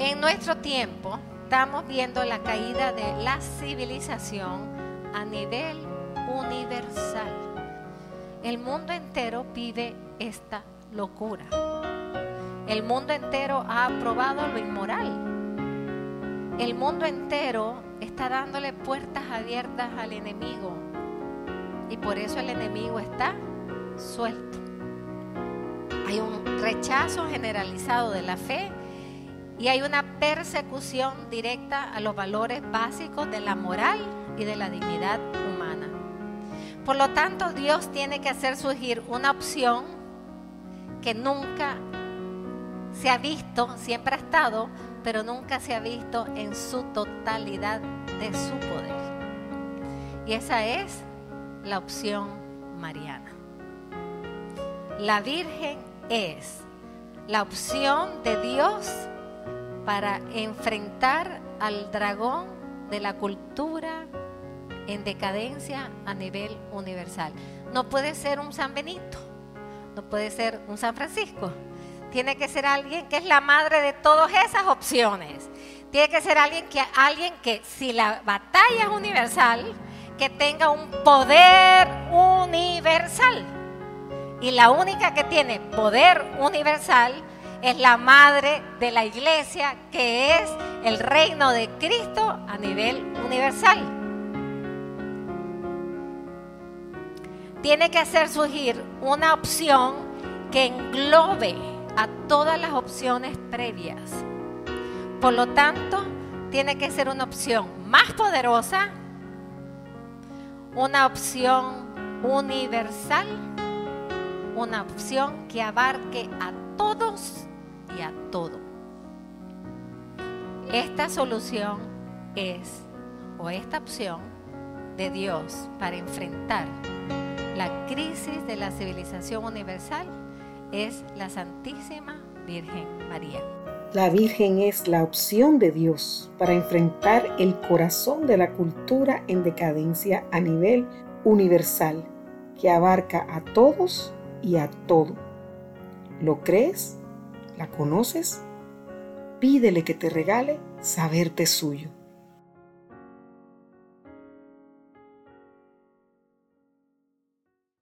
En nuestro tiempo estamos viendo la caída de la civilización a nivel universal. El mundo entero vive esta locura. El mundo entero ha aprobado lo inmoral. El mundo entero está dándole puertas abiertas al enemigo. Y por eso el enemigo está suelto. Hay un rechazo generalizado de la fe y hay una persecución directa a los valores básicos de la moral y de la dignidad humana. Por lo tanto, Dios tiene que hacer surgir una opción que nunca se ha visto, siempre ha estado, pero nunca se ha visto en su totalidad de su poder. Y esa es la opción mariana. La Virgen es la opción de Dios para enfrentar al dragón de la cultura en decadencia a nivel universal. No puede ser un San Benito, no puede ser un San Francisco. Tiene que ser alguien que es la madre de todas esas opciones. Tiene que ser alguien que, alguien que si la batalla es universal, que tenga un poder universal. Y la única que tiene poder universal es la madre de la iglesia, que es el reino de Cristo a nivel universal. Tiene que hacer surgir una opción que englobe a todas las opciones previas. Por lo tanto, tiene que ser una opción más poderosa, una opción universal, una opción que abarque a todos y a todo. Esta solución es, o esta opción de Dios para enfrentar la crisis de la civilización universal es la Santísima Virgen María. La Virgen es la opción de Dios para enfrentar el corazón de la cultura en decadencia a nivel universal, que abarca a todos y a todo. ¿Lo crees? ¿La conoces? Pídele que te regale saberte suyo.